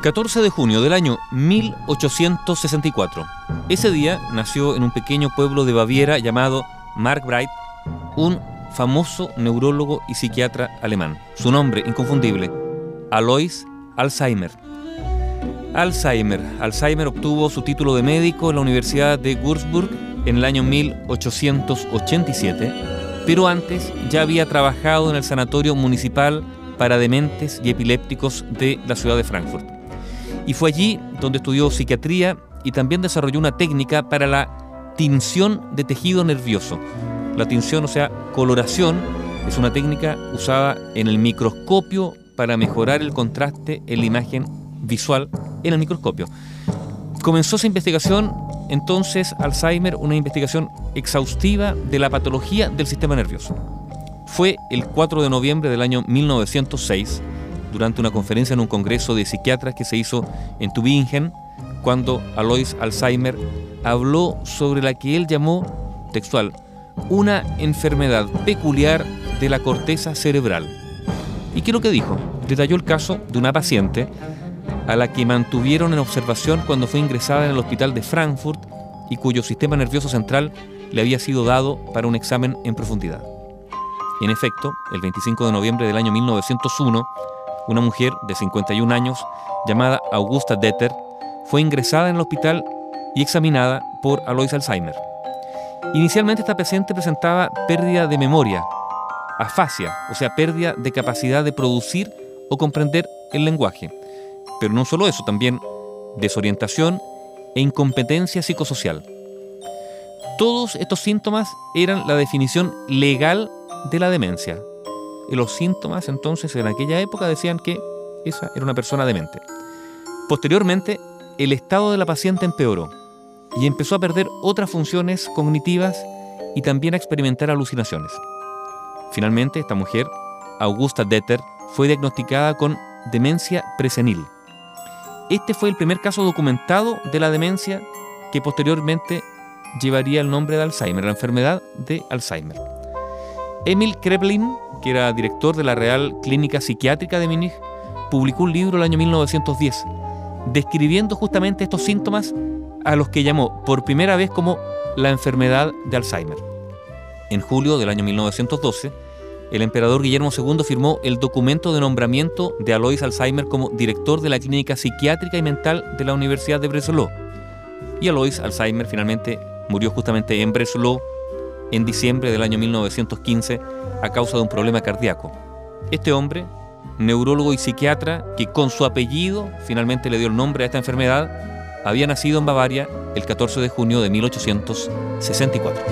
14 de junio del año 1864. Ese día nació en un pequeño pueblo de Baviera llamado Markbreit un famoso neurólogo y psiquiatra alemán. Su nombre inconfundible, Alois Alzheimer. Alzheimer. Alzheimer obtuvo su título de médico en la Universidad de Würzburg en el año 1887, pero antes ya había trabajado en el Sanatorio Municipal para Dementes y Epilépticos de la ciudad de Frankfurt y fue allí donde estudió psiquiatría y también desarrolló una técnica para la tinción de tejido nervioso. La tinción, o sea, coloración, es una técnica usada en el microscopio para mejorar el contraste en la imagen visual en el microscopio. Comenzó esa investigación entonces Alzheimer, una investigación exhaustiva de la patología del sistema nervioso. Fue el 4 de noviembre del año 1906 durante una conferencia en un congreso de psiquiatras que se hizo en Tübingen, cuando Alois Alzheimer habló sobre la que él llamó, textual, una enfermedad peculiar de la corteza cerebral. ¿Y qué es lo que dijo? Detalló el caso de una paciente a la que mantuvieron en observación cuando fue ingresada en el hospital de Frankfurt y cuyo sistema nervioso central le había sido dado para un examen en profundidad. En efecto, el 25 de noviembre del año 1901, una mujer de 51 años llamada Augusta Detter fue ingresada en el hospital y examinada por Alois Alzheimer. Inicialmente esta paciente presentaba pérdida de memoria, afasia, o sea, pérdida de capacidad de producir o comprender el lenguaje. Pero no solo eso, también desorientación e incompetencia psicosocial. Todos estos síntomas eran la definición legal de la demencia, y los síntomas entonces en aquella época decían que esa era una persona demente. Posteriormente, el estado de la paciente empeoró y empezó a perder otras funciones cognitivas y también a experimentar alucinaciones. Finalmente, esta mujer, Augusta Detter, fue diagnosticada con demencia presenil. Este fue el primer caso documentado de la demencia que posteriormente llevaría el nombre de Alzheimer, la enfermedad de Alzheimer. Emil Kreplin, que era director de la Real Clínica Psiquiátrica de Múnich, publicó un libro el año 1910, describiendo justamente estos síntomas a los que llamó por primera vez como la enfermedad de Alzheimer. En julio del año 1912, el emperador Guillermo II firmó el documento de nombramiento de Alois Alzheimer como director de la Clínica Psiquiátrica y Mental de la Universidad de Breslau. Y Alois Alzheimer finalmente murió justamente en Breslau en diciembre del año 1915 a causa de un problema cardíaco. Este hombre, neurólogo y psiquiatra, que con su apellido finalmente le dio el nombre a esta enfermedad, había nacido en Bavaria el 14 de junio de 1864.